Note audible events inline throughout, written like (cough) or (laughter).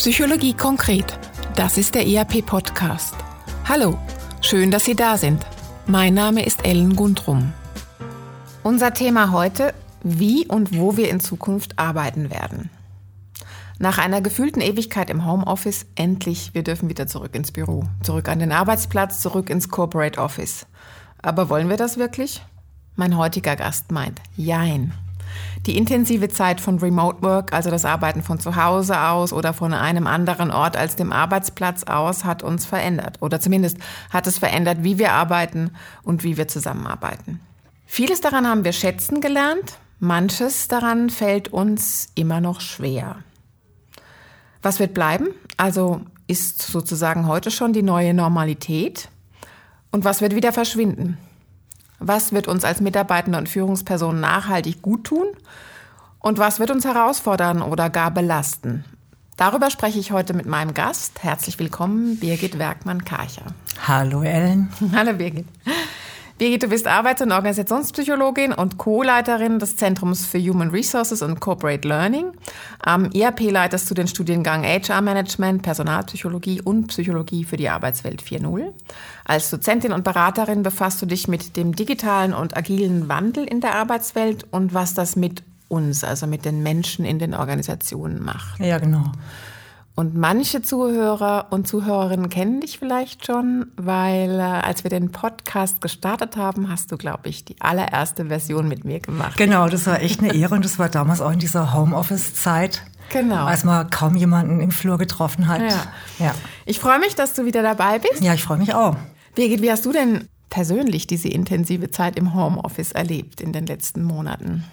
Psychologie konkret. Das ist der ERP-Podcast. Hallo, schön, dass Sie da sind. Mein Name ist Ellen Gundrum. Unser Thema heute, wie und wo wir in Zukunft arbeiten werden. Nach einer gefühlten Ewigkeit im Homeoffice, endlich, wir dürfen wieder zurück ins Büro, zurück an den Arbeitsplatz, zurück ins Corporate Office. Aber wollen wir das wirklich? Mein heutiger Gast meint, jein. Die intensive Zeit von Remote Work, also das Arbeiten von zu Hause aus oder von einem anderen Ort als dem Arbeitsplatz aus, hat uns verändert. Oder zumindest hat es verändert, wie wir arbeiten und wie wir zusammenarbeiten. Vieles daran haben wir schätzen gelernt, manches daran fällt uns immer noch schwer. Was wird bleiben? Also ist sozusagen heute schon die neue Normalität? Und was wird wieder verschwinden? Was wird uns als Mitarbeitende und Führungspersonen nachhaltig gut tun? Und was wird uns herausfordern oder gar belasten? Darüber spreche ich heute mit meinem Gast. Herzlich willkommen, Birgit Werkmann-Karcher. Hallo Ellen. Hallo Birgit. Birgit, du bist Arbeits- und Organisationspsychologin und Co-Leiterin des Zentrums für Human Resources und Corporate Learning. Am IAP e leitest du den Studiengang HR Management, Personalpsychologie und Psychologie für die Arbeitswelt 4.0. Als Dozentin und Beraterin befasst du dich mit dem digitalen und agilen Wandel in der Arbeitswelt und was das mit uns, also mit den Menschen in den Organisationen macht. Ja, genau. Und manche Zuhörer und Zuhörerinnen kennen dich vielleicht schon, weil äh, als wir den Podcast gestartet haben, hast du, glaube ich, die allererste Version mit mir gemacht. Genau, das war echt eine (laughs) Ehre und das war damals auch in dieser Homeoffice-Zeit. Genau. Als man kaum jemanden im Flur getroffen hat. Ja. ja. Ich freue mich, dass du wieder dabei bist. Ja, ich freue mich auch. Birgit, wie hast du denn persönlich diese intensive Zeit im Homeoffice erlebt in den letzten Monaten?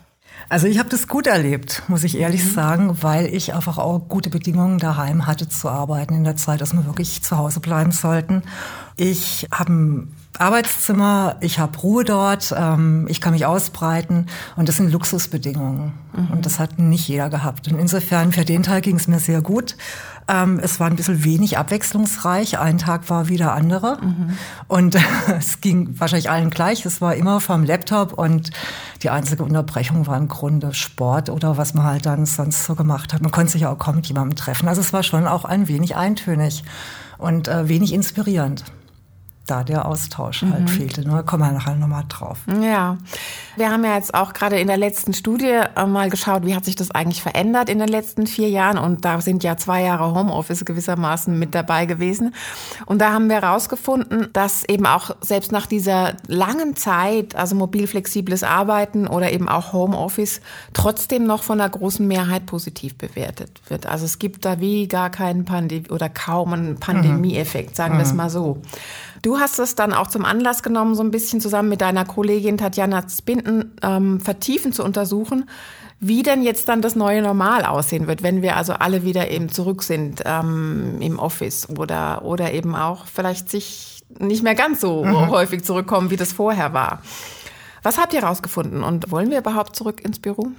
Also ich habe das gut erlebt, muss ich ehrlich mhm. sagen, weil ich einfach auch gute Bedingungen daheim hatte zu arbeiten in der Zeit, dass wir wirklich zu Hause bleiben sollten. Ich habe ein Arbeitszimmer, ich habe Ruhe dort, ähm, ich kann mich ausbreiten und das sind Luxusbedingungen. Mhm. Und das hat nicht jeder gehabt. Und insofern für den Teil ging es mir sehr gut. Ähm, es war ein bisschen wenig abwechslungsreich. Ein Tag war wie der andere. Mhm. Und (laughs) es ging wahrscheinlich allen gleich. Es war immer vom Laptop und die einzige Unterbrechung war im Grunde Sport oder was man halt dann sonst so gemacht hat. Man konnte sich ja auch kaum mit jemandem treffen. Also es war schon auch ein wenig eintönig und äh, wenig inspirierend da der Austausch halt mhm. halt fehlte. Da kommen wir nachher nochmal drauf. Ja, wir haben ja jetzt auch gerade in der letzten Studie äh, mal geschaut, wie hat sich das eigentlich verändert in den letzten vier Jahren. Und da sind ja zwei Jahre Homeoffice gewissermaßen mit dabei gewesen. Und da haben wir herausgefunden, dass eben auch selbst nach dieser langen Zeit, also mobil flexibles Arbeiten oder eben auch Homeoffice, trotzdem noch von der großen Mehrheit positiv bewertet wird. Also es gibt da wie gar keinen Pandemie oder kaum einen Pandemieeffekt, sagen mhm. wir es mhm. mal so. Du hast es dann auch zum Anlass genommen, so ein bisschen zusammen mit deiner Kollegin Tatjana Spinden ähm, vertiefen zu untersuchen, wie denn jetzt dann das neue Normal aussehen wird, wenn wir also alle wieder eben zurück sind ähm, im Office oder, oder eben auch vielleicht sich nicht mehr ganz so mhm. häufig zurückkommen, wie das vorher war. Was habt ihr herausgefunden und wollen wir überhaupt zurück ins Büro?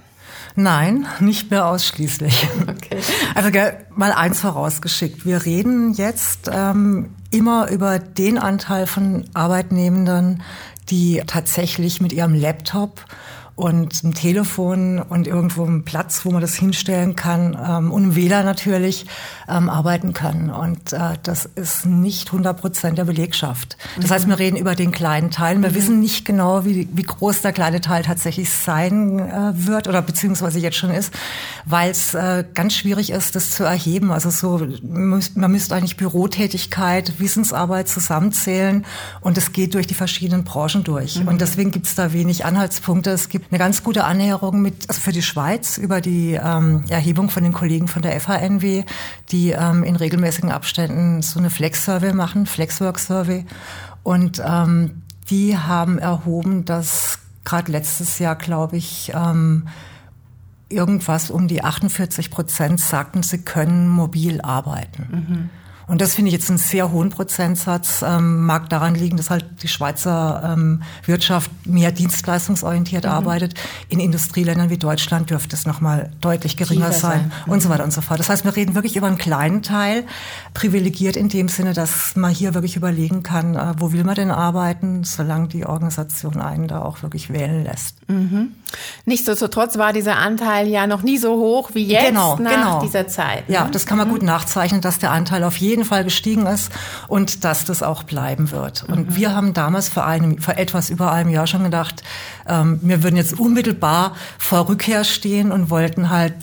Nein, nicht mehr ausschließlich. Okay. Also mal eins vorausgeschickt. Wir reden jetzt ähm, immer über den Anteil von Arbeitnehmenden, die tatsächlich mit ihrem Laptop und ein Telefon und irgendwo einen Platz, wo man das hinstellen kann ähm, und WLAN natürlich ähm, arbeiten kann. Und äh, das ist nicht 100 Prozent der Belegschaft. Das mhm. heißt, wir reden über den kleinen Teil. Wir mhm. wissen nicht genau, wie, wie groß der kleine Teil tatsächlich sein äh, wird oder beziehungsweise jetzt schon ist, weil es äh, ganz schwierig ist, das zu erheben. Also so, man müsste eigentlich Bürotätigkeit, Wissensarbeit zusammenzählen und es geht durch die verschiedenen Branchen durch. Mhm. Und deswegen gibt es da wenig Anhaltspunkte. Es gibt eine ganz gute Annäherung mit, also für die Schweiz über die ähm, Erhebung von den Kollegen von der FHNW, die ähm, in regelmäßigen Abständen so eine Flex-Survey machen, Flex-Work-Survey. Und ähm, die haben erhoben, dass gerade letztes Jahr, glaube ich, ähm, irgendwas um die 48 Prozent sagten, sie können mobil arbeiten. Mhm. Und das finde ich jetzt einen sehr hohen Prozentsatz. Ähm, mag daran liegen, dass halt die Schweizer ähm, Wirtschaft mehr dienstleistungsorientiert mhm. arbeitet. In Industrieländern wie Deutschland dürfte es nochmal deutlich geringer sein, sein. Mhm. und so weiter und so fort. Das heißt, wir reden wirklich über einen kleinen Teil, privilegiert in dem Sinne, dass man hier wirklich überlegen kann, äh, wo will man denn arbeiten, solange die Organisation einen da auch wirklich wählen lässt. Mhm. Nichtsdestotrotz war dieser Anteil ja noch nie so hoch wie jetzt genau, nach genau. dieser Zeit. Ne? Ja, das kann man mhm. gut nachzeichnen, dass der Anteil auf jeden Fall gestiegen ist und dass das auch bleiben wird. Und mhm. wir haben damals vor einem, vor etwas über einem Jahr schon gedacht, ähm, wir würden jetzt unmittelbar vor Rückkehr stehen und wollten halt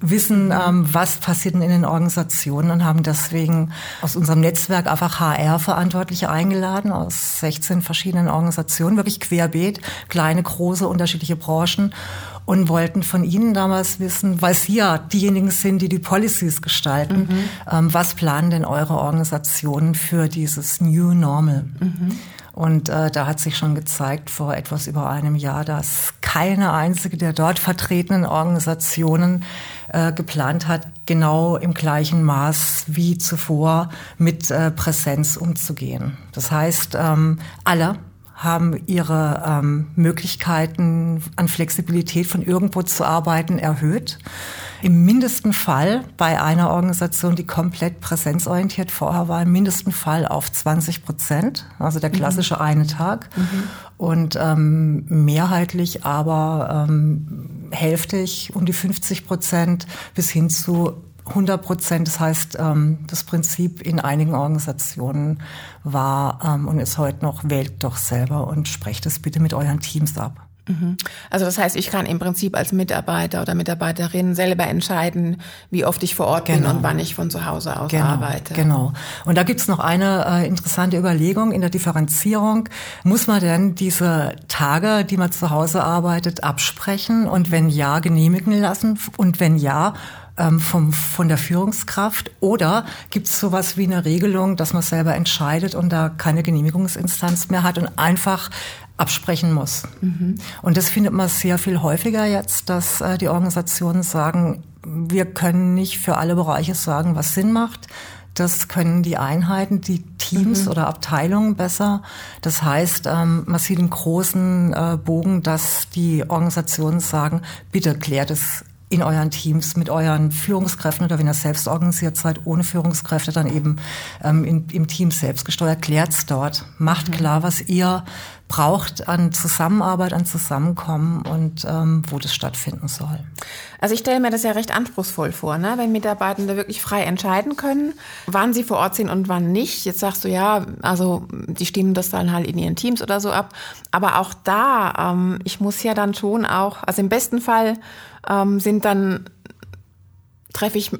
wissen, ähm, was passiert in den Organisationen und haben deswegen aus unserem Netzwerk einfach HR-Verantwortliche eingeladen aus 16 verschiedenen Organisationen, wirklich querbeet, kleine, große, unterschiedliche Branchen und wollten von Ihnen damals wissen, weil Sie ja diejenigen sind, die die Policies gestalten, mhm. ähm, was planen denn eure Organisationen für dieses New Normal? Mhm. Und äh, da hat sich schon gezeigt vor etwas über einem Jahr, dass keine einzige der dort vertretenen Organisationen äh, geplant hat, genau im gleichen Maß wie zuvor mit äh, Präsenz umzugehen. Das heißt, ähm, alle haben ihre ähm, Möglichkeiten an Flexibilität von irgendwo zu arbeiten erhöht. Im mindesten Fall bei einer Organisation, die komplett präsenzorientiert vorher war, im mindesten Fall auf 20 Prozent, also der mhm. klassische mhm. eine Tag. Mhm. Und ähm, mehrheitlich aber ähm, hälftig um die 50 Prozent bis hin zu 100 Prozent. Das heißt, ähm, das Prinzip in einigen Organisationen war ähm, und ist heute noch, wählt doch selber und sprecht es bitte mit euren Teams ab. Mhm. Also das heißt, ich kann im Prinzip als Mitarbeiter oder Mitarbeiterin selber entscheiden, wie oft ich vor Ort genau. bin und wann ich von zu Hause aus genau. arbeite. Genau. Und da gibt's noch eine äh, interessante Überlegung in der Differenzierung. Muss man denn diese Tage, die man zu Hause arbeitet, absprechen und wenn ja, genehmigen lassen? Und wenn ja, ähm, vom, von der Führungskraft? Oder gibt es sowas wie eine Regelung, dass man selber entscheidet und da keine Genehmigungsinstanz mehr hat und einfach absprechen muss? Mhm. Und das findet man sehr viel häufiger jetzt, dass äh, die Organisationen sagen, wir können nicht für alle Bereiche sagen, was Sinn macht. Das können die Einheiten, die Teams mhm. oder Abteilungen besser. Das heißt, ähm, man sieht im großen äh, Bogen, dass die Organisationen sagen, bitte klärt es in euren Teams mit euren Führungskräften oder wenn ihr selbst organisiert seid, ohne Führungskräfte, dann eben ähm, in, im Team selbst gesteuert, klärt's dort. Macht mhm. klar, was ihr braucht an Zusammenarbeit, an Zusammenkommen und ähm, wo das stattfinden soll. Also ich stelle mir das ja recht anspruchsvoll vor, ne? wenn Mitarbeitende wirklich frei entscheiden können, wann sie vor Ort sind und wann nicht. Jetzt sagst du ja, also die stimmen das dann halt in ihren Teams oder so ab. Aber auch da, ähm, ich muss ja dann schon auch, also im besten Fall ähm, sind dann treffe ich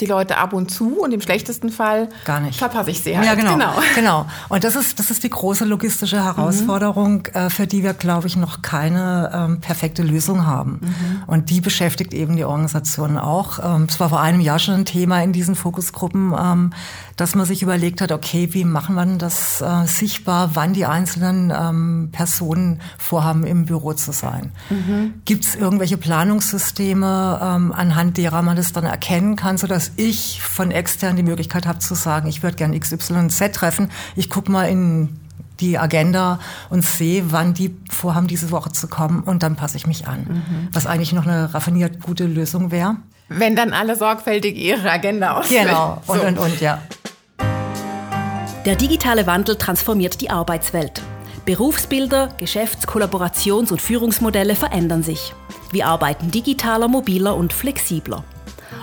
die Leute ab und zu und im schlechtesten Fall gar nicht verpasse ich sie halt. Ja, genau. Genau. genau. Und das ist das ist die große logistische Herausforderung, mhm. äh, für die wir glaube ich noch keine ähm, perfekte Lösung haben. Mhm. Und die beschäftigt eben die Organisationen auch. Ähm, es war vor einem Jahr schon ein Thema in diesen Fokusgruppen, ähm, dass man sich überlegt hat, okay, wie machen wir das äh, sichtbar, wann die einzelnen ähm, Personen vorhaben, im Büro zu sein. Mhm. Gibt es irgendwelche Planungssysteme, ähm, anhand derer man das dann erkennen kann, sodass ich von extern die Möglichkeit habe zu sagen, ich würde gerne XYZ treffen, ich gucke mal in die Agenda und sehe, wann die vorhaben, diese Woche zu kommen und dann passe ich mich an. Mhm. Was eigentlich noch eine raffiniert gute Lösung wäre. Wenn dann alle sorgfältig ihre Agenda auswählen. Genau, und, so. und, und, ja. Der digitale Wandel transformiert die Arbeitswelt. Berufsbilder, Geschäfts-, Kollaborations- und Führungsmodelle verändern sich. Wir arbeiten digitaler, mobiler und flexibler.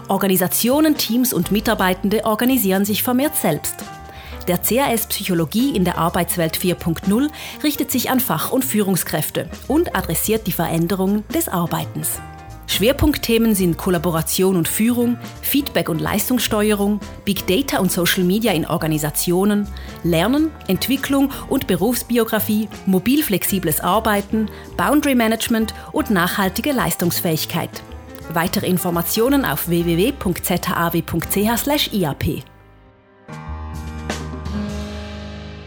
Organisationen, Teams und Mitarbeitende organisieren sich vermehrt selbst. Der CAS Psychologie in der Arbeitswelt 4.0 richtet sich an Fach- und Führungskräfte und adressiert die Veränderungen des Arbeitens. Schwerpunktthemen sind Kollaboration und Führung, Feedback und Leistungssteuerung, Big Data und Social Media in Organisationen, Lernen, Entwicklung und Berufsbiografie, mobil flexibles Arbeiten, Boundary Management und nachhaltige Leistungsfähigkeit. Weitere Informationen auf www.zaw.ch/iap.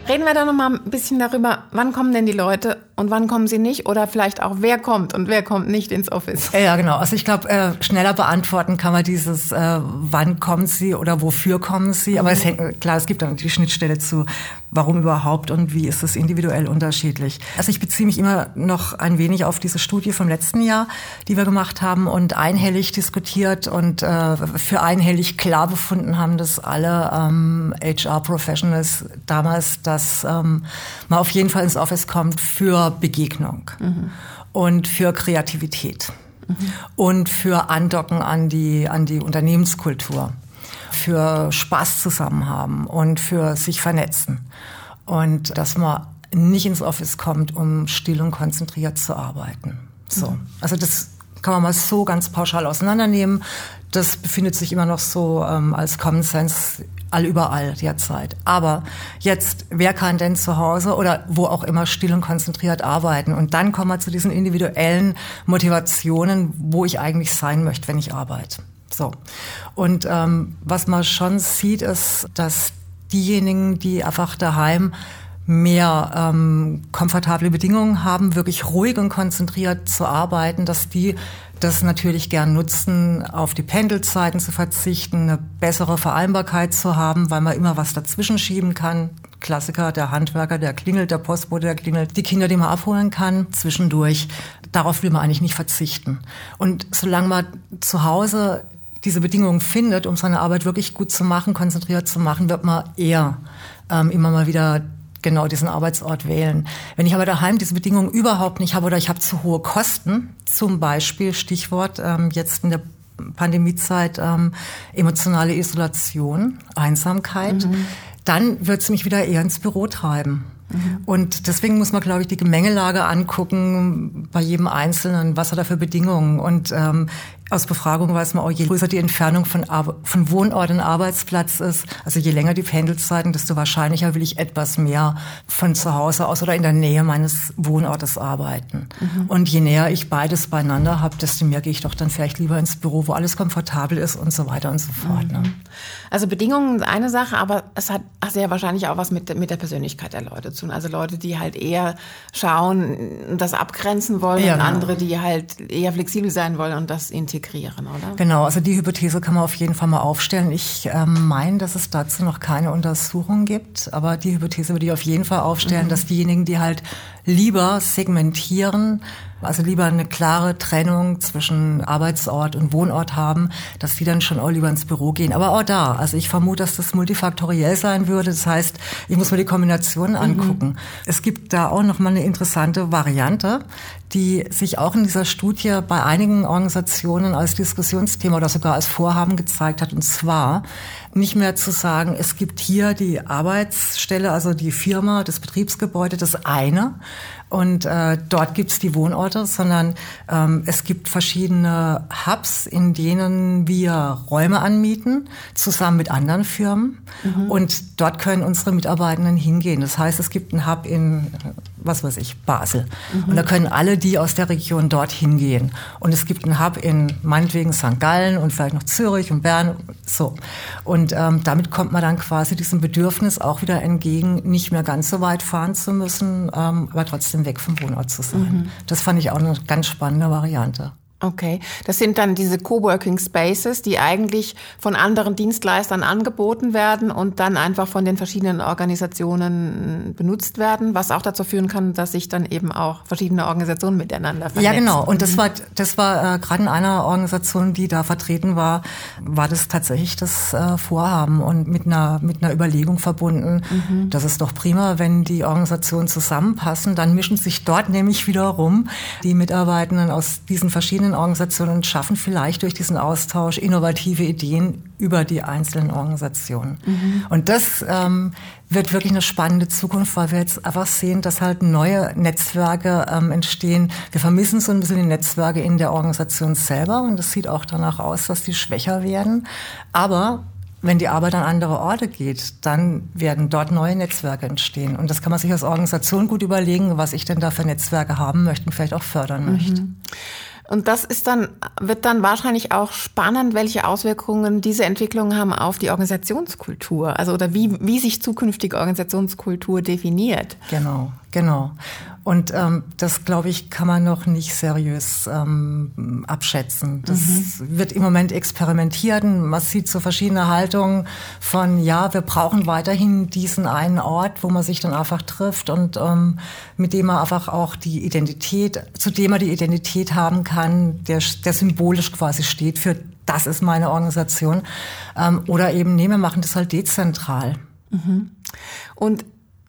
Reden wir da noch mal ein bisschen darüber, wann kommen denn die Leute und wann kommen sie nicht oder vielleicht auch wer kommt und wer kommt nicht ins Office? Ja, genau. Also ich glaube, äh, schneller beantworten kann man dieses, äh, wann kommen sie oder wofür kommen sie. Aber es hängt, klar, es gibt dann die Schnittstelle zu, warum überhaupt und wie ist es individuell unterschiedlich. Also ich beziehe mich immer noch ein wenig auf diese Studie vom letzten Jahr, die wir gemacht haben und einhellig diskutiert und äh, für einhellig klar befunden haben, dass alle ähm, HR-Professionals damals, dass ähm, man auf jeden Fall ins Office kommt für Begegnung mhm. und für Kreativität mhm. und für Andocken an die, an die Unternehmenskultur für Spaß zusammen haben und für sich vernetzen. Und dass man nicht ins Office kommt, um still und konzentriert zu arbeiten. So. Mhm. Also das kann man mal so ganz pauschal auseinandernehmen. Das befindet sich immer noch so ähm, als Common Sense all überall derzeit. Aber jetzt, wer kann denn zu Hause oder wo auch immer still und konzentriert arbeiten? Und dann kommen wir zu diesen individuellen Motivationen, wo ich eigentlich sein möchte, wenn ich arbeite. So. Und ähm, was man schon sieht, ist, dass diejenigen, die einfach daheim mehr ähm, komfortable Bedingungen haben, wirklich ruhig und konzentriert zu arbeiten, dass die das natürlich gern nutzen, auf die Pendelzeiten zu verzichten, eine bessere Vereinbarkeit zu haben, weil man immer was dazwischen schieben kann. Klassiker, der Handwerker, der klingelt, der Postbote, der klingelt, die Kinder, die man abholen kann, zwischendurch. Darauf will man eigentlich nicht verzichten. Und solange man zu Hause diese Bedingungen findet, um seine Arbeit wirklich gut zu machen, konzentriert zu machen, wird man eher ähm, immer mal wieder genau diesen Arbeitsort wählen. Wenn ich aber daheim diese Bedingungen überhaupt nicht habe oder ich habe zu hohe Kosten, zum Beispiel Stichwort ähm, jetzt in der Pandemiezeit ähm, emotionale Isolation, Einsamkeit, mhm. dann wird es mich wieder eher ins Büro treiben. Mhm. Und deswegen muss man, glaube ich, die Gemengelage angucken bei jedem Einzelnen, was hat er für Bedingungen. Und ähm, aus Befragung weiß man auch, je größer die Entfernung von, Ar von Wohnort und Arbeitsplatz ist, also je länger die Pendelzeiten, desto wahrscheinlicher will ich etwas mehr von zu Hause aus oder in der Nähe meines Wohnortes arbeiten. Mhm. Und je näher ich beides beieinander habe, desto mehr gehe ich doch dann vielleicht lieber ins Büro, wo alles komfortabel ist und so weiter und so fort. Ne? Mhm. Ne? Also Bedingungen ist eine Sache, aber es hat sehr wahrscheinlich auch was mit, mit der Persönlichkeit der Leute zu tun. Also Leute, die halt eher schauen, das abgrenzen wollen ja, und genau. andere, die halt eher flexibel sein wollen und das integrieren integrieren, oder? Genau, also die Hypothese kann man auf jeden Fall mal aufstellen. Ich ähm, meine, dass es dazu noch keine Untersuchung gibt, aber die Hypothese würde ich auf jeden Fall aufstellen, mhm. dass diejenigen, die halt lieber segmentieren, also lieber eine klare Trennung zwischen Arbeitsort und Wohnort haben, dass die dann schon auch lieber ins Büro gehen. Aber auch da, also ich vermute, dass das multifaktoriell sein würde. Das heißt, ich muss mir die Kombinationen mhm. angucken. Mhm. Es gibt da auch noch mal eine interessante Variante, die sich auch in dieser Studie bei einigen Organisationen als Diskussionsthema oder sogar als Vorhaben gezeigt hat. Und zwar nicht mehr zu sagen, es gibt hier die Arbeitsstelle, also die Firma, das Betriebsgebäude, das eine und äh, dort gibt's die Wohnorte, sondern ähm, es gibt verschiedene Hubs, in denen wir Räume anmieten, zusammen mit anderen Firmen. Mhm. Und dort können unsere Mitarbeitenden hingehen. Das heißt, es gibt einen Hub in, was weiß ich, Basel. Mhm. Und da können alle die aus der Region dort hingehen. Und es gibt einen Hub in meinetwegen St. Gallen und vielleicht noch Zürich und Bern. So. Und ähm, damit kommt man dann quasi diesem Bedürfnis auch wieder entgegen, nicht mehr ganz so weit fahren zu müssen, ähm, aber trotzdem weg vom Wohnort zu sein. Mhm. Das fand ich auch eine ganz spannende Variante. Okay, das sind dann diese Coworking Spaces, die eigentlich von anderen Dienstleistern angeboten werden und dann einfach von den verschiedenen Organisationen benutzt werden, was auch dazu führen kann, dass sich dann eben auch verschiedene Organisationen miteinander vernetzen. Ja, genau. Und das mhm. war das war äh, gerade in einer Organisation, die da vertreten war, war das tatsächlich das äh, Vorhaben und mit einer mit einer Überlegung verbunden. Mhm. Das ist doch prima, wenn die Organisationen zusammenpassen, dann mischen sich dort nämlich wiederum die Mitarbeitenden aus diesen verschiedenen Organisationen schaffen vielleicht durch diesen Austausch innovative Ideen über die einzelnen Organisationen. Mhm. Und das ähm, wird wirklich eine spannende Zukunft, weil wir jetzt einfach sehen, dass halt neue Netzwerke ähm, entstehen. Wir vermissen so ein bisschen die Netzwerke in der Organisation selber und es sieht auch danach aus, dass die schwächer werden. Aber wenn die Arbeit an andere Orte geht, dann werden dort neue Netzwerke entstehen. Und das kann man sich als Organisation gut überlegen, was ich denn da für Netzwerke haben möchte und vielleicht auch fördern möchte. Mhm. Und das ist dann, wird dann wahrscheinlich auch spannend, welche Auswirkungen diese Entwicklungen haben auf die Organisationskultur. Also, oder wie, wie sich zukünftige Organisationskultur definiert. Genau, genau. Und ähm, das, glaube ich, kann man noch nicht seriös ähm, abschätzen. Das mhm. wird im Moment experimentiert. Man sieht so verschiedene Haltungen von, ja, wir brauchen weiterhin diesen einen Ort, wo man sich dann einfach trifft und ähm, mit dem man einfach auch die Identität, zu dem man die Identität haben kann, der, der symbolisch quasi steht für das ist meine Organisation. Ähm, oder eben, nee, wir machen das halt dezentral. Mhm. Und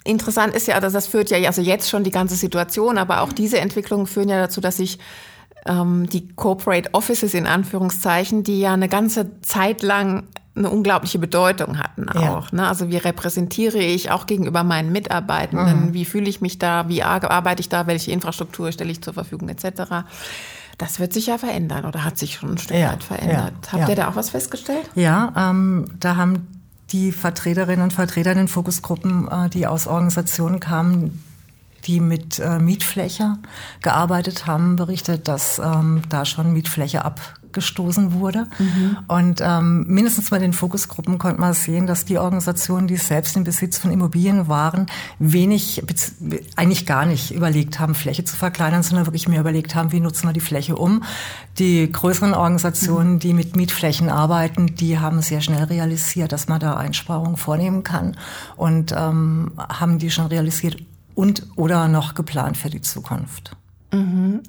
Interessant ist ja, dass das führt ja also jetzt schon die ganze Situation, aber auch diese Entwicklungen führen ja dazu, dass sich ähm, die Corporate Offices in Anführungszeichen, die ja eine ganze Zeit lang eine unglaubliche Bedeutung hatten auch. Ja. Ne? Also wie repräsentiere ich auch gegenüber meinen Mitarbeitenden, mhm. wie fühle ich mich da, wie arbeite ich da, welche Infrastruktur stelle ich zur Verfügung etc. Das wird sich ja verändern oder hat sich schon ein Stück ja, weit verändert. Ja, Habt ihr da auch was festgestellt? Ja, ähm, da haben die Vertreterinnen und Vertreter in den Fokusgruppen, äh, die aus Organisationen kamen, die mit äh, Mietfläche gearbeitet haben, berichtet, dass ähm, da schon Mietfläche ab gestoßen wurde. Mhm. Und ähm, mindestens bei den Fokusgruppen konnte man sehen, dass die Organisationen, die selbst im Besitz von Immobilien waren, wenig, eigentlich gar nicht überlegt haben, Fläche zu verkleinern, sondern wirklich mehr überlegt haben, wie nutzen wir die Fläche um. Die größeren Organisationen, die mit Mietflächen arbeiten, die haben sehr schnell realisiert, dass man da Einsparungen vornehmen kann und ähm, haben die schon realisiert und oder noch geplant für die Zukunft. Mhm.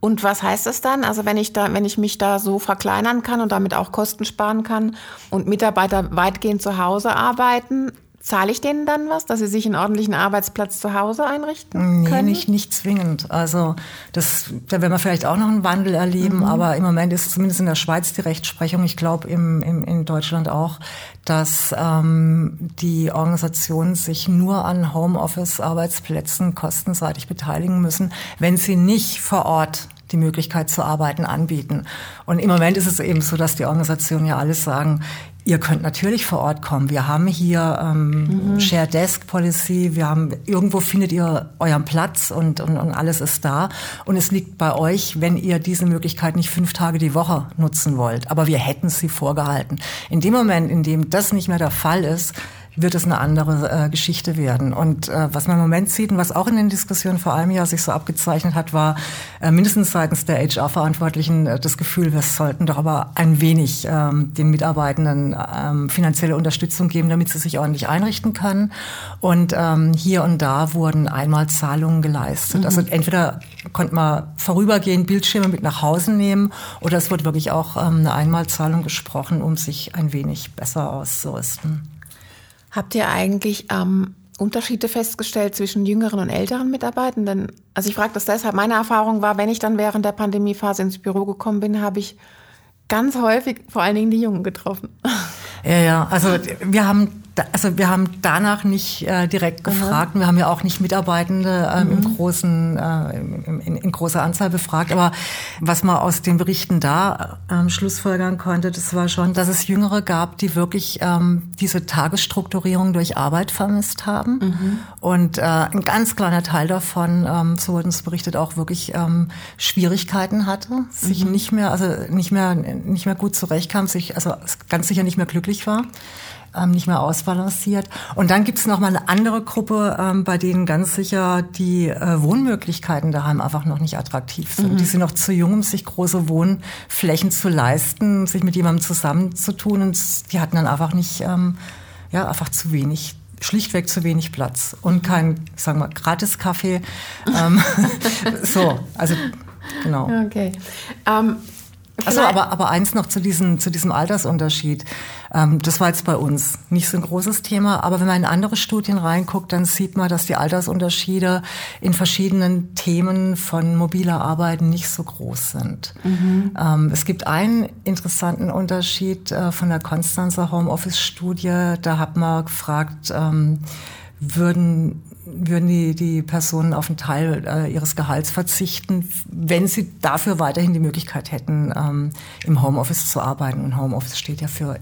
Und was heißt das dann? Also wenn ich da, wenn ich mich da so verkleinern kann und damit auch Kosten sparen kann und Mitarbeiter weitgehend zu Hause arbeiten, Zahle ich denen dann was, dass sie sich einen ordentlichen Arbeitsplatz zu Hause einrichten nee, können? nicht, nicht zwingend. Also das, da werden wir vielleicht auch noch einen Wandel erleben, mhm. aber im Moment ist zumindest in der Schweiz die Rechtsprechung, ich glaube im, im, in Deutschland auch, dass ähm, die Organisationen sich nur an Homeoffice-Arbeitsplätzen kostenseitig beteiligen müssen, wenn sie nicht vor Ort die Möglichkeit zu arbeiten anbieten. Und im Moment ist es eben so, dass die Organisationen ja alles sagen, Ihr könnt natürlich vor Ort kommen. Wir haben hier ähm, mhm. Share Desk Policy. Wir haben irgendwo findet ihr euren Platz und, und, und alles ist da. Und es liegt bei euch, wenn ihr diese Möglichkeit nicht fünf Tage die Woche nutzen wollt. Aber wir hätten sie vorgehalten. In dem Moment, in dem das nicht mehr der Fall ist, wird es eine andere äh, Geschichte werden. Und äh, was man im Moment sieht und was auch in den Diskussionen vor einem Jahr sich so abgezeichnet hat, war äh, mindestens seitens der HR-Verantwortlichen äh, das Gefühl, wir sollten doch aber ein wenig ähm, den Mitarbeitenden ähm, finanzielle Unterstützung geben, damit sie sich ordentlich einrichten können. Und ähm, hier und da wurden einmal Zahlungen geleistet. Mhm. Also entweder konnte man vorübergehend Bildschirme mit nach Hause nehmen oder es wurde wirklich auch ähm, eine Einmalzahlung gesprochen, um sich ein wenig besser auszurüsten. Habt ihr eigentlich ähm, Unterschiede festgestellt zwischen jüngeren und älteren Mitarbeitenden? Also ich frage das deshalb. Meine Erfahrung war, wenn ich dann während der Pandemiephase ins Büro gekommen bin, habe ich ganz häufig vor allen Dingen die Jungen getroffen. Ja, ja. Also wir haben also wir haben danach nicht äh, direkt gefragt. Mhm. Wir haben ja auch nicht Mitarbeitende ähm, mhm. im großen, äh, in, in, großer Anzahl befragt. Aber was man aus den Berichten da ähm, schlussfolgern konnte, das war schon, dass es Jüngere gab, die wirklich ähm, diese Tagesstrukturierung durch Arbeit vermisst haben. Mhm. Und äh, ein ganz kleiner Teil davon, ähm, so wurde uns berichtet, auch wirklich ähm, Schwierigkeiten hatte, sich mhm. nicht mehr, also nicht mehr, nicht mehr gut zurechtkam, sich also ganz sicher nicht mehr glücklich war ähm, nicht mehr ausbalanciert. Und dann gibt es noch mal eine andere Gruppe, ähm, bei denen ganz sicher die äh, Wohnmöglichkeiten daheim einfach noch nicht attraktiv sind. Mhm. Die sind noch zu jung, um sich große Wohnflächen zu leisten, sich mit jemandem zusammenzutun. Und die hatten dann einfach nicht, ähm, ja, einfach zu wenig schlichtweg zu wenig Platz und kein, sagen wir, Gratis-Kaffee. ähm, (laughs) so, also genau. Okay. Ähm, also aber, aber eins noch zu diesem, zu diesem Altersunterschied. Ähm, das war jetzt bei uns nicht so ein großes Thema, aber wenn man in andere Studien reinguckt, dann sieht man, dass die Altersunterschiede in verschiedenen Themen von mobiler Arbeit nicht so groß sind. Mhm. Ähm, es gibt einen interessanten Unterschied äh, von der Konstanzer Homeoffice-Studie. Da hat man gefragt, ähm, würden würden die, die Personen auf einen Teil äh, ihres Gehalts verzichten, wenn sie dafür weiterhin die Möglichkeit hätten, ähm, im Homeoffice zu arbeiten. Und Homeoffice steht ja für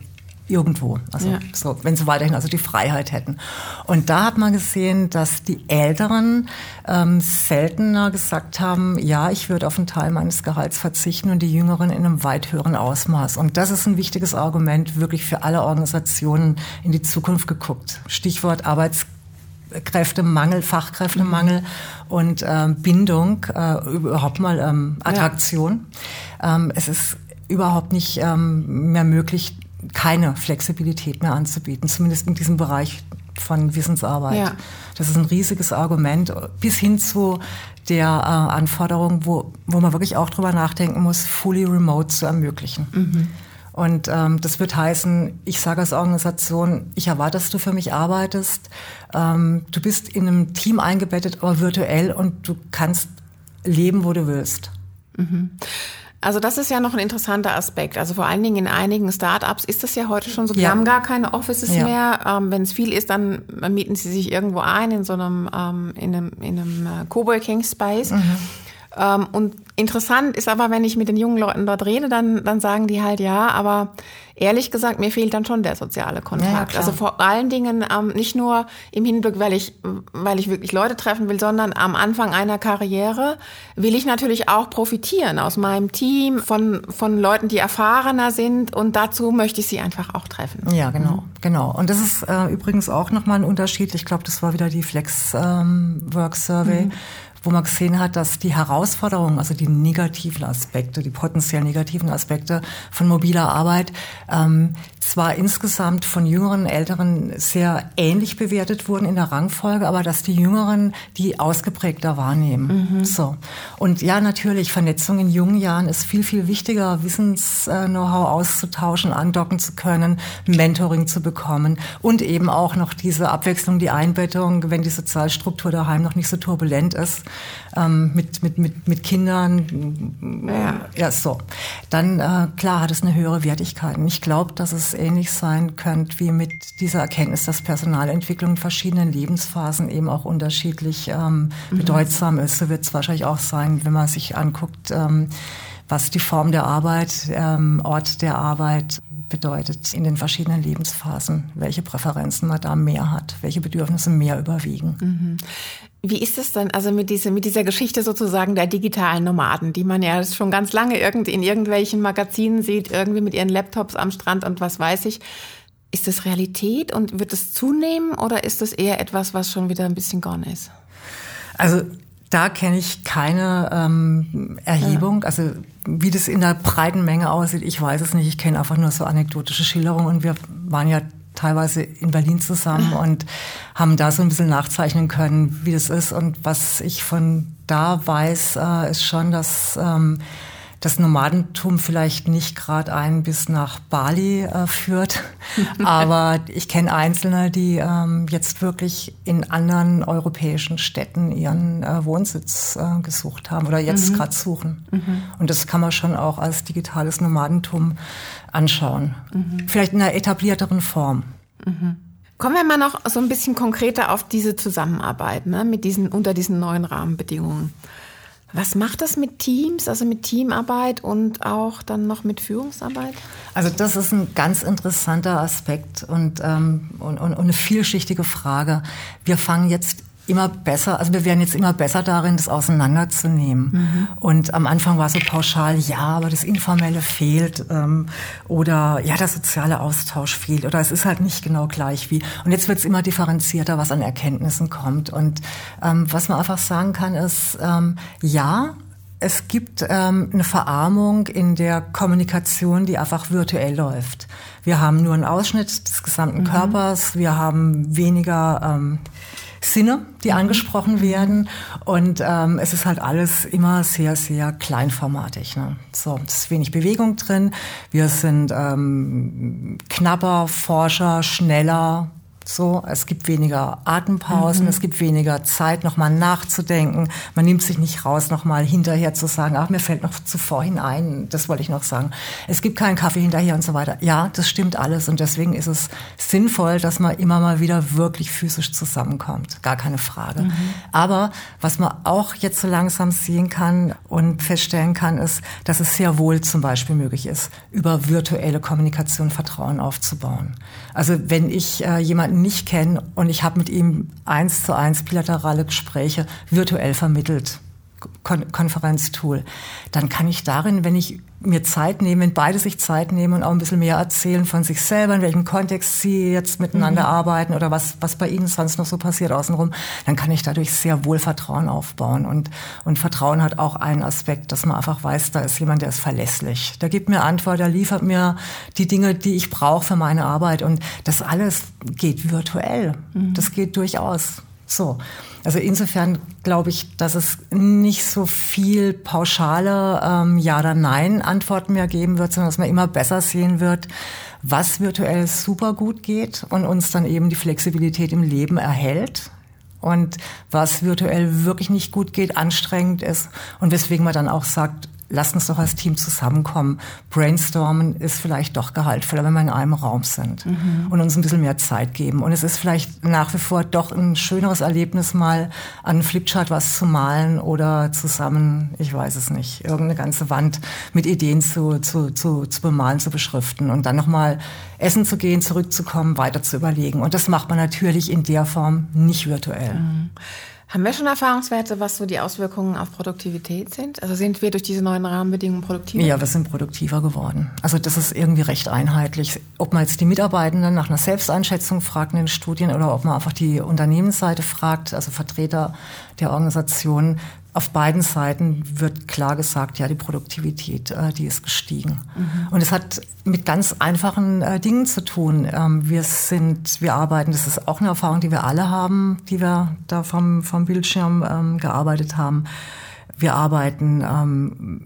irgendwo. Also ja. so, wenn sie weiterhin also die Freiheit hätten. Und da hat man gesehen, dass die Älteren ähm, seltener gesagt haben, ja, ich würde auf einen Teil meines Gehalts verzichten und die Jüngeren in einem weit höheren Ausmaß. Und das ist ein wichtiges Argument, wirklich für alle Organisationen in die Zukunft geguckt. Stichwort Arbeitskräftemangel, Fachkräftemangel mhm. und ähm, Bindung, äh, überhaupt mal ähm, Attraktion. Ja. Ähm, es ist überhaupt nicht ähm, mehr möglich, keine Flexibilität mehr anzubieten, zumindest in diesem Bereich von Wissensarbeit. Ja. Das ist ein riesiges Argument bis hin zu der äh, Anforderung, wo, wo man wirklich auch drüber nachdenken muss, fully remote zu ermöglichen. Mhm. Und ähm, das wird heißen, ich sage als Organisation, ich erwarte, dass du für mich arbeitest. Ähm, du bist in einem Team eingebettet, aber virtuell und du kannst leben, wo du willst. Mhm. Also das ist ja noch ein interessanter Aspekt. Also vor allen Dingen in einigen Startups ist das ja heute schon so. Die ja. haben gar keine Offices ja. mehr. Ähm, Wenn es viel ist, dann mieten sie sich irgendwo ein in so einem ähm, in einem, in einem äh, Coworking Space. Mhm. Ähm, und interessant ist aber, wenn ich mit den jungen Leuten dort rede, dann, dann sagen die halt ja, aber ehrlich gesagt, mir fehlt dann schon der soziale Kontakt. Ja, also vor allen Dingen ähm, nicht nur im Hinblick, weil ich, weil ich wirklich Leute treffen will, sondern am Anfang einer Karriere will ich natürlich auch profitieren aus meinem Team, von, von Leuten, die erfahrener sind und dazu möchte ich sie einfach auch treffen. Ja, genau, mhm. genau. Und das ist äh, übrigens auch nochmal ein Unterschied. Ich glaube, das war wieder die Flex ähm, Work Survey. Mhm wo man gesehen hat, dass die Herausforderungen, also die negativen Aspekte, die potenziell negativen Aspekte von mobiler Arbeit ähm, zwar insgesamt von Jüngeren, Älteren sehr ähnlich bewertet wurden in der Rangfolge, aber dass die Jüngeren die ausgeprägter wahrnehmen. Mhm. So. Und ja, natürlich, Vernetzung in jungen Jahren ist viel, viel wichtiger, Wissens-Know-how auszutauschen, andocken zu können, Mentoring zu bekommen und eben auch noch diese Abwechslung, die Einbettung, wenn die Sozialstruktur daheim noch nicht so turbulent ist, ähm, mit, mit, mit, mit Kindern. Ja. ja, so. Dann, äh, klar, hat es eine höhere Wertigkeit. Und ich glaube, dass es ähnlich sein könnte wie mit dieser Erkenntnis, dass Personalentwicklung in verschiedenen Lebensphasen eben auch unterschiedlich ähm, mhm. bedeutsam ist. So wird es wahrscheinlich auch sein, wenn man sich anguckt, ähm, was die Form der Arbeit, ähm, Ort der Arbeit bedeutet in den verschiedenen Lebensphasen, welche Präferenzen man da mehr hat, welche Bedürfnisse mehr überwiegen. Mhm. Wie ist es denn also mit, diese, mit dieser Geschichte sozusagen der digitalen Nomaden, die man ja schon ganz lange irgend, in irgendwelchen Magazinen sieht, irgendwie mit ihren Laptops am Strand und was weiß ich. Ist das Realität und wird es zunehmen oder ist das eher etwas, was schon wieder ein bisschen gone ist? Also da kenne ich keine ähm, Erhebung. Ja. Also wie das in der breiten Menge aussieht, ich weiß es nicht. Ich kenne einfach nur so anekdotische Schilderungen und wir waren ja teilweise in Berlin zusammen und haben da so ein bisschen nachzeichnen können, wie das ist. Und was ich von da weiß, äh, ist schon, dass ähm, das Nomadentum vielleicht nicht gerade einen bis nach Bali äh, führt. (laughs) Aber ich kenne Einzelne, die ähm, jetzt wirklich in anderen europäischen Städten ihren äh, Wohnsitz äh, gesucht haben oder jetzt mhm. gerade suchen. Mhm. Und das kann man schon auch als digitales Nomadentum anschauen. Mhm. Vielleicht in einer etablierteren Form. Mhm. Kommen wir mal noch so ein bisschen konkreter auf diese Zusammenarbeit ne, mit diesen, unter diesen neuen Rahmenbedingungen. Was macht das mit Teams, also mit Teamarbeit und auch dann noch mit Führungsarbeit? Also das ist ein ganz interessanter Aspekt und, ähm, und, und eine vielschichtige Frage. Wir fangen jetzt immer besser, also wir werden jetzt immer besser darin, das auseinanderzunehmen. Mhm. Und am Anfang war so pauschal, ja, aber das Informelle fehlt ähm, oder ja, der soziale Austausch fehlt oder es ist halt nicht genau gleich wie. Und jetzt wird es immer differenzierter, was an Erkenntnissen kommt. Und ähm, was man einfach sagen kann, ist, ähm, ja, es gibt ähm, eine Verarmung in der Kommunikation, die einfach virtuell läuft. Wir haben nur einen Ausschnitt des gesamten mhm. Körpers, wir haben weniger ähm, Sinne, die mhm. angesprochen werden. Und ähm, es ist halt alles immer sehr, sehr kleinformatig. Ne? So, es ist wenig Bewegung drin. Wir sind ähm, knapper, forscher, schneller, So, es gibt weniger Atempausen, mhm. es gibt weniger Zeit, nochmal nachzudenken. Man nimmt sich nicht raus, nochmal hinterher zu sagen, ach, mir fällt noch zuvor hinein, das wollte ich noch sagen. Es gibt keinen Kaffee hinterher und so weiter. Ja, das stimmt alles und deswegen ist es sinnvoll, dass man immer mal wieder wirklich physisch zusammenkommt. Gar keine Frage. Mhm. Aber was man auch jetzt so langsam sehen kann und feststellen kann, ist, dass es sehr wohl zum Beispiel möglich ist, über virtuelle Kommunikation Vertrauen aufzubauen. Also wenn ich äh, jemanden nicht kenne und ich habe mit ihm eins zu eins bilaterale Gespräche virtuell vermittelt. Kon Konferenztool, dann kann ich darin, wenn ich mir Zeit nehme, wenn beide sich Zeit nehmen und auch ein bisschen mehr erzählen von sich selber, in welchem Kontext sie jetzt miteinander mhm. arbeiten oder was, was bei ihnen sonst noch so passiert außenrum, dann kann ich dadurch sehr wohl Vertrauen aufbauen. Und, und Vertrauen hat auch einen Aspekt, dass man einfach weiß, da ist jemand, der ist verlässlich. Der gibt mir Antwort, der liefert mir die Dinge, die ich brauche für meine Arbeit. Und das alles geht virtuell. Mhm. Das geht durchaus. So. Also insofern glaube ich, dass es nicht so viel pauschale ähm, Ja oder Nein Antworten mehr geben wird, sondern dass man immer besser sehen wird, was virtuell super gut geht und uns dann eben die Flexibilität im Leben erhält und was virtuell wirklich nicht gut geht, anstrengend ist und weswegen man dann auch sagt, lasst uns doch als Team zusammenkommen. Brainstormen ist vielleicht doch gehaltvoller, wenn wir in einem Raum sind mhm. und uns ein bisschen mehr Zeit geben. Und es ist vielleicht nach wie vor doch ein schöneres Erlebnis, mal an Flipchart was zu malen oder zusammen, ich weiß es nicht, irgendeine ganze Wand mit Ideen zu, zu, zu, zu bemalen, zu beschriften und dann nochmal essen zu gehen, zurückzukommen, weiter zu überlegen. Und das macht man natürlich in der Form nicht virtuell. Mhm. Haben wir schon Erfahrungswerte, was so die Auswirkungen auf Produktivität sind? Also sind wir durch diese neuen Rahmenbedingungen produktiver? Ja, wir sind produktiver geworden. Also das ist irgendwie recht einheitlich. Ob man jetzt die Mitarbeitenden nach einer Selbsteinschätzung fragt in den Studien oder ob man einfach die Unternehmensseite fragt, also Vertreter der Organisation, auf beiden Seiten wird klar gesagt, ja, die Produktivität, äh, die ist gestiegen. Mhm. Und es hat mit ganz einfachen äh, Dingen zu tun. Ähm, wir sind, wir arbeiten, das ist auch eine Erfahrung, die wir alle haben, die wir da vom, vom Bildschirm ähm, gearbeitet haben. Wir arbeiten ähm,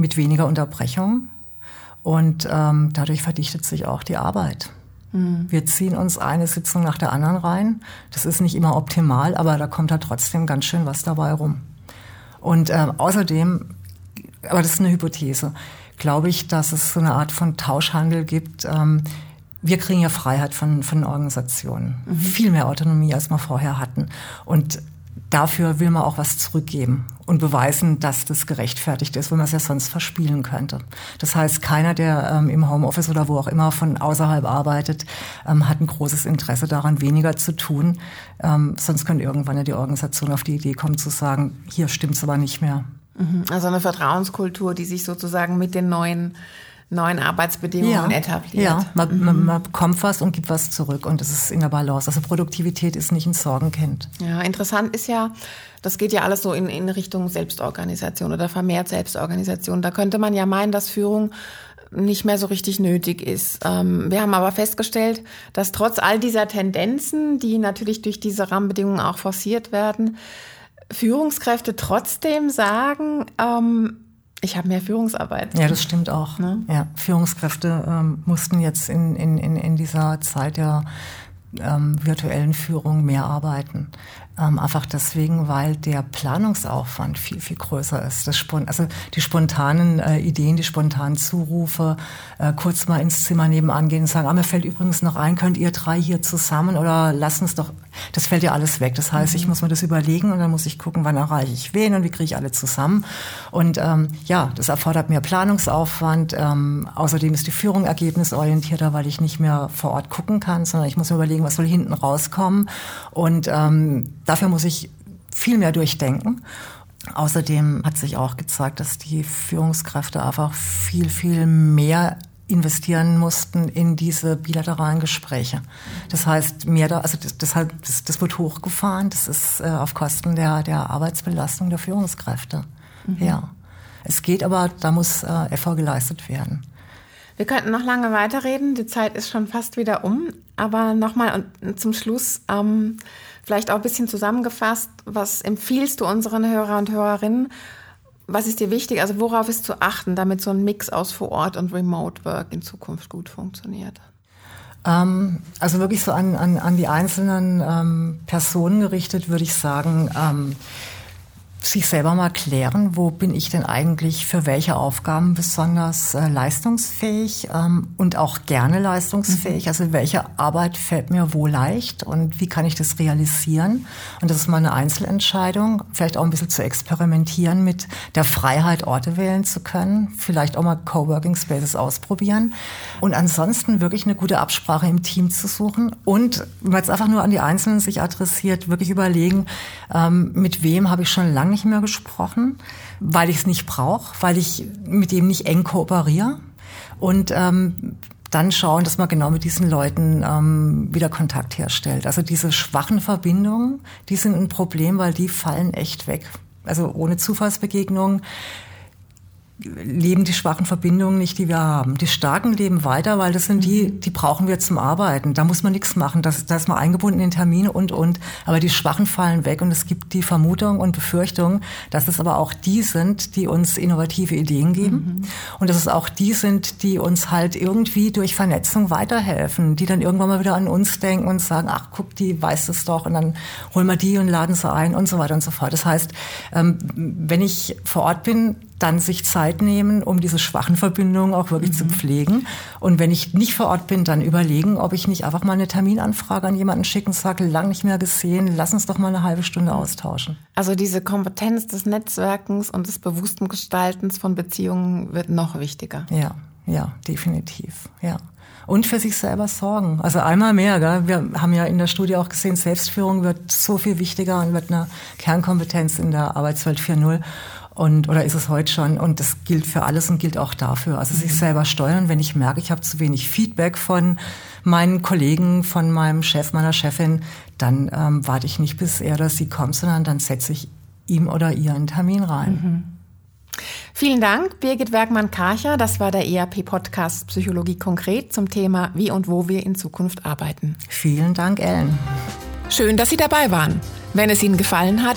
mit weniger Unterbrechung und ähm, dadurch verdichtet sich auch die Arbeit. Mhm. Wir ziehen uns eine Sitzung nach der anderen rein. Das ist nicht immer optimal, aber da kommt da trotzdem ganz schön was dabei rum. Und äh, außerdem, aber das ist eine Hypothese, glaube ich, dass es so eine Art von Tauschhandel gibt. Ähm, wir kriegen ja Freiheit von, von Organisationen. Mhm. Viel mehr Autonomie, als wir vorher hatten. Und dafür will man auch was zurückgeben und beweisen, dass das gerechtfertigt ist, wenn man es ja sonst verspielen könnte. Das heißt, keiner, der ähm, im Homeoffice oder wo auch immer von außerhalb arbeitet, ähm, hat ein großes Interesse daran, weniger zu tun. Ähm, sonst könnte irgendwann ja die Organisation auf die Idee kommen zu sagen, hier stimmt's aber nicht mehr. Mhm. Also eine Vertrauenskultur, die sich sozusagen mit den neuen neuen Arbeitsbedingungen ja, etabliert. Ja, man, mhm. man, man, bekommt was und gibt was zurück und es ist in der Balance. Also Produktivität ist nicht ein Sorgenkind. Ja, interessant ist ja, das geht ja alles so in, in Richtung Selbstorganisation oder vermehrt Selbstorganisation. Da könnte man ja meinen, dass Führung nicht mehr so richtig nötig ist. Ähm, wir haben aber festgestellt, dass trotz all dieser Tendenzen, die natürlich durch diese Rahmenbedingungen auch forciert werden, Führungskräfte trotzdem sagen, ähm, ich habe mehr Führungsarbeit. Ja, das stimmt auch. Ne? Ja, Führungskräfte ähm, mussten jetzt in, in, in, in dieser Zeit der ähm, virtuellen Führung mehr arbeiten. Ähm, einfach deswegen, weil der Planungsaufwand viel, viel größer ist. Das also die spontanen äh, Ideen, die spontanen Zurufe, äh, kurz mal ins Zimmer nebenan gehen und sagen, ah, mir fällt übrigens noch ein, könnt ihr drei hier zusammen oder lass uns doch, das fällt ja alles weg. Das heißt, mhm. ich muss mir das überlegen und dann muss ich gucken, wann erreiche ich wen und wie kriege ich alle zusammen. Und ähm, ja, das erfordert mehr Planungsaufwand. Ähm, außerdem ist die Führung ergebnisorientierter, weil ich nicht mehr vor Ort gucken kann, sondern ich muss mir überlegen, was soll hinten rauskommen. Und ähm, Dafür muss ich viel mehr durchdenken. Außerdem hat sich auch gezeigt, dass die Führungskräfte einfach viel, viel mehr investieren mussten in diese bilateralen Gespräche. Das heißt, mehr da, also das, deshalb, das, das wird hochgefahren. Das ist äh, auf Kosten der, der Arbeitsbelastung der Führungskräfte. Mhm. Ja. Es geht aber, da muss äh, Effort geleistet werden. Wir könnten noch lange weiterreden. Die Zeit ist schon fast wieder um. Aber nochmal zum Schluss, ähm, Vielleicht auch ein bisschen zusammengefasst, was empfiehlst du unseren Hörer und Hörerinnen? Was ist dir wichtig? Also worauf ist zu achten, damit so ein Mix aus vor Ort und Remote Work in Zukunft gut funktioniert? Ähm, also wirklich so an, an, an die einzelnen ähm, Personen gerichtet, würde ich sagen, ähm, sich selber mal klären, wo bin ich denn eigentlich für welche Aufgaben besonders äh, leistungsfähig ähm, und auch gerne leistungsfähig. Mhm. Also welche Arbeit fällt mir wo leicht und wie kann ich das realisieren? Und das ist mal eine Einzelentscheidung, vielleicht auch ein bisschen zu experimentieren mit der Freiheit, Orte wählen zu können, vielleicht auch mal Coworking Spaces ausprobieren und ansonsten wirklich eine gute Absprache im Team zu suchen und, wenn man jetzt einfach nur an die Einzelnen sich adressiert, wirklich überlegen, ähm, mit wem habe ich schon lange nicht mehr gesprochen, weil ich es nicht brauche, weil ich mit dem nicht eng kooperiere. Und ähm, dann schauen, dass man genau mit diesen Leuten ähm, wieder Kontakt herstellt. Also diese schwachen Verbindungen, die sind ein Problem, weil die fallen echt weg. Also ohne Zufallsbegegnungen leben die schwachen Verbindungen nicht, die wir haben. Die starken leben weiter, weil das sind die, mhm. die brauchen wir zum Arbeiten. Da muss man nichts machen. Da ist man eingebunden in Termine und, und. Aber die Schwachen fallen weg und es gibt die Vermutung und Befürchtung, dass es aber auch die sind, die uns innovative Ideen geben. Mhm. Und dass es auch die sind, die uns halt irgendwie durch Vernetzung weiterhelfen, die dann irgendwann mal wieder an uns denken und sagen, ach, guck, die weiß es doch und dann holen wir die und laden sie ein und so weiter und so fort. Das heißt, ähm, wenn ich vor Ort bin, dann sich Zeit nehmen, um diese schwachen Verbindungen auch wirklich mhm. zu pflegen. Und wenn ich nicht vor Ort bin, dann überlegen, ob ich nicht einfach mal eine Terminanfrage an jemanden schicken sage, lang nicht mehr gesehen, lass uns doch mal eine halbe Stunde austauschen. Also diese Kompetenz des Netzwerkens und des bewussten Gestaltens von Beziehungen wird noch wichtiger. Ja, ja, definitiv, ja und für sich selber sorgen. Also einmal mehr. Gell? Wir haben ja in der Studie auch gesehen, Selbstführung wird so viel wichtiger und wird eine Kernkompetenz in der Arbeitswelt 4.0 und oder ist es heute schon und das gilt für alles und gilt auch dafür. Also sich mhm. selber steuern, wenn ich merke, ich habe zu wenig Feedback von meinen Kollegen, von meinem Chef, meiner Chefin, dann ähm, warte ich nicht, bis er oder sie kommt, sondern dann setze ich ihm oder ihr einen Termin rein. Mhm. Vielen Dank, Birgit Werkmann-Karcher. Das war der ERP-Podcast Psychologie konkret zum Thema Wie und wo wir in Zukunft arbeiten. Vielen Dank, Ellen. Schön, dass Sie dabei waren. Wenn es Ihnen gefallen hat,